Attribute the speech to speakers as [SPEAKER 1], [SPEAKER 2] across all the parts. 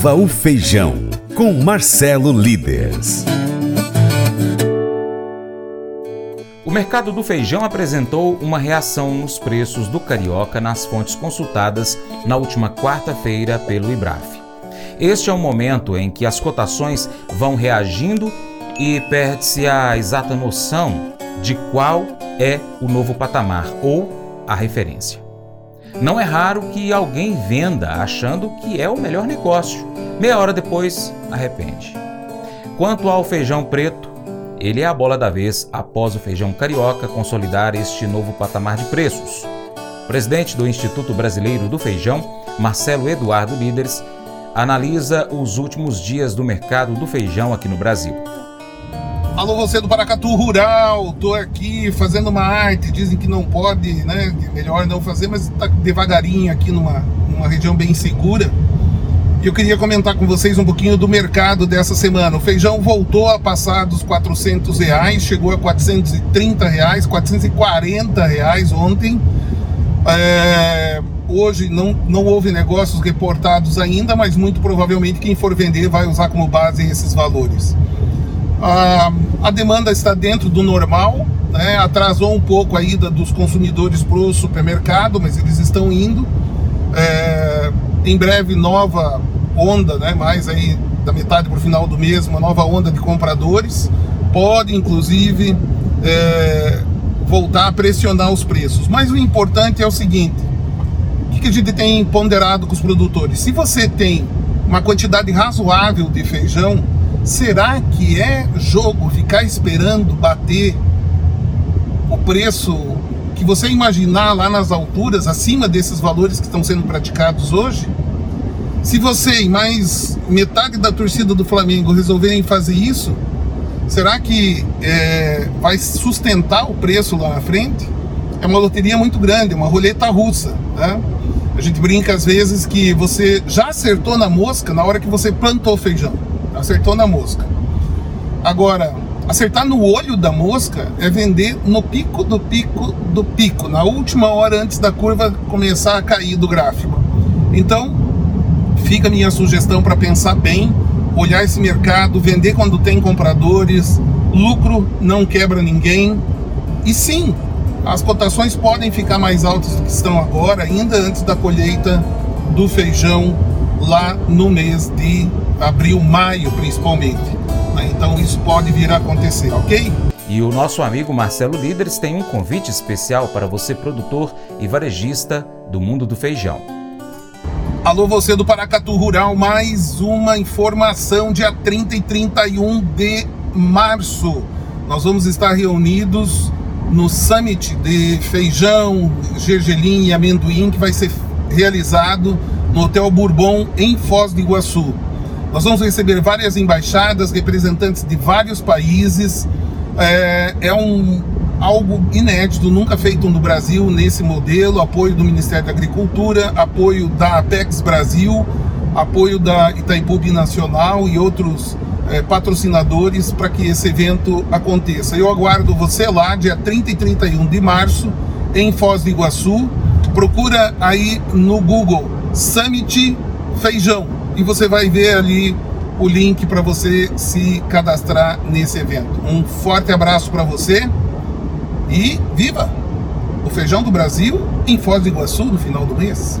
[SPEAKER 1] Viva o Feijão, com Marcelo Líderes.
[SPEAKER 2] O mercado do feijão apresentou uma reação nos preços do carioca nas fontes consultadas na última quarta-feira pelo IBRAF. Este é o momento em que as cotações vão reagindo e perde-se a exata noção de qual é o novo patamar ou a referência. Não é raro que alguém venda achando que é o melhor negócio. Meia hora depois, arrepende. Quanto ao feijão preto, ele é a bola da vez após o feijão carioca consolidar este novo patamar de preços. O presidente do Instituto Brasileiro do Feijão, Marcelo Eduardo Líderes, analisa os últimos dias do mercado do feijão aqui no Brasil.
[SPEAKER 3] Alô, você do Paracatu Rural, tô aqui fazendo uma arte, dizem que não pode, né? É melhor não fazer, mas tá devagarinho aqui numa, numa região bem segura. E eu queria comentar com vocês um pouquinho do mercado dessa semana. O feijão voltou a passar dos 400 reais, chegou a 430 reais, 440 reais ontem. É, hoje não, não houve negócios reportados ainda, mas muito provavelmente quem for vender vai usar como base esses valores. A, demanda está dentro do normal, né? atrasou um pouco a ida dos consumidores para o supermercado, mas eles estão indo. É, em breve, nova onda, né? mais aí da metade para o final do mês, uma nova onda de compradores. Pode, inclusive, é, voltar a pressionar os preços. Mas o importante é o seguinte: o que a gente tem ponderado com os produtores? Se você tem uma quantidade razoável de feijão, Será que é jogo ficar esperando bater o preço que você imaginar lá nas alturas, acima desses valores que estão sendo praticados hoje? Se você e mais metade da torcida do Flamengo resolverem fazer isso, será que é, vai sustentar o preço lá na frente? É uma loteria muito grande, é uma roleta russa. Né? A gente brinca às vezes que você já acertou na mosca na hora que você plantou feijão acertou na mosca. Agora, acertar no olho da mosca é vender no pico do pico do pico, na última hora antes da curva começar a cair do gráfico. Então, fica a minha sugestão para pensar bem, olhar esse mercado, vender quando tem compradores, lucro não quebra ninguém. E sim, as cotações podem ficar mais altas do que estão agora, ainda antes da colheita do feijão lá no mês de abril, maio principalmente. Né? Então isso pode vir a acontecer, ok?
[SPEAKER 2] E o nosso amigo Marcelo Líderes tem um convite especial para você, produtor e varejista do mundo do feijão.
[SPEAKER 3] Alô, você do Paracatu Rural, mais uma informação, dia 30 e 31 de março. Nós vamos estar reunidos no Summit de Feijão, Gergelim e Amendoim, que vai ser realizado no Hotel Bourbon, em Foz do Iguaçu. Nós vamos receber várias embaixadas, representantes de vários países. É, é um, algo inédito, nunca feito no Brasil nesse modelo. Apoio do Ministério da Agricultura, apoio da Apex Brasil, apoio da Itaipu Nacional e outros é, patrocinadores para que esse evento aconteça. Eu aguardo você lá, dia 30 e 31 de março, em Foz do Iguaçu. Procura aí no Google Summit Feijão e você vai ver ali o link para você se cadastrar nesse evento. Um forte abraço para você e viva o feijão do Brasil em Foz do Iguaçu no final do mês.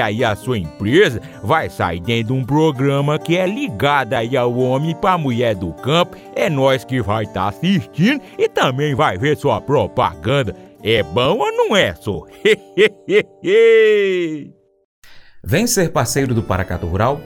[SPEAKER 4] aí a sua empresa vai sair dentro de um programa que é ligado aí ao homem para mulher do campo. É nós que vai estar tá assistindo e também vai ver sua propaganda. É bom ou não é, só?
[SPEAKER 2] Vem ser parceiro do Paracato Rural?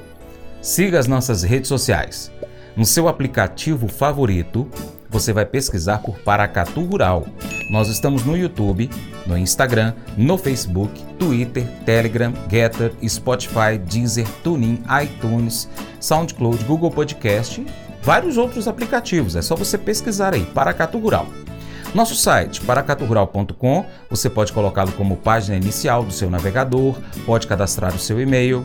[SPEAKER 2] Siga as nossas redes sociais. No seu aplicativo favorito, você vai pesquisar por Paracatu Rural. Nós estamos no YouTube, no Instagram, no Facebook, Twitter, Telegram, Getter, Spotify, Deezer, TuneIn, iTunes, SoundCloud, Google Podcast, vários outros aplicativos. É só você pesquisar aí, Paracatu Rural. Nosso site, paracaturural.com, você pode colocá-lo como página inicial do seu navegador, pode cadastrar o seu e-mail,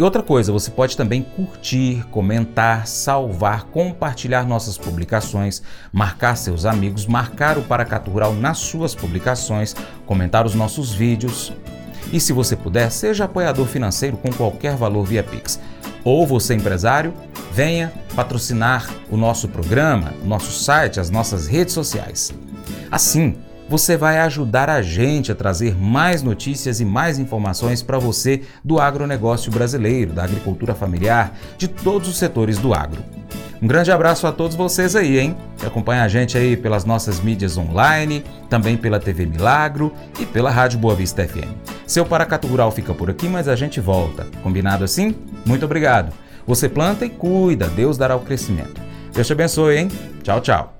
[SPEAKER 2] e outra coisa, você pode também curtir, comentar, salvar, compartilhar nossas publicações, marcar seus amigos, marcar o Paracatu Rural nas suas publicações, comentar os nossos vídeos. E se você puder, seja apoiador financeiro com qualquer valor via Pix. Ou você, empresário, venha patrocinar o nosso programa, nosso site, as nossas redes sociais. Assim, você vai ajudar a gente a trazer mais notícias e mais informações para você do agronegócio brasileiro, da agricultura familiar, de todos os setores do agro. Um grande abraço a todos vocês aí, hein? Acompanha a gente aí pelas nossas mídias online, também pela TV Milagro e pela Rádio Boa Vista FM. Seu Paracato Rural fica por aqui, mas a gente volta. Combinado assim? Muito obrigado. Você planta e cuida, Deus dará o crescimento. Deus te abençoe, hein? Tchau, tchau.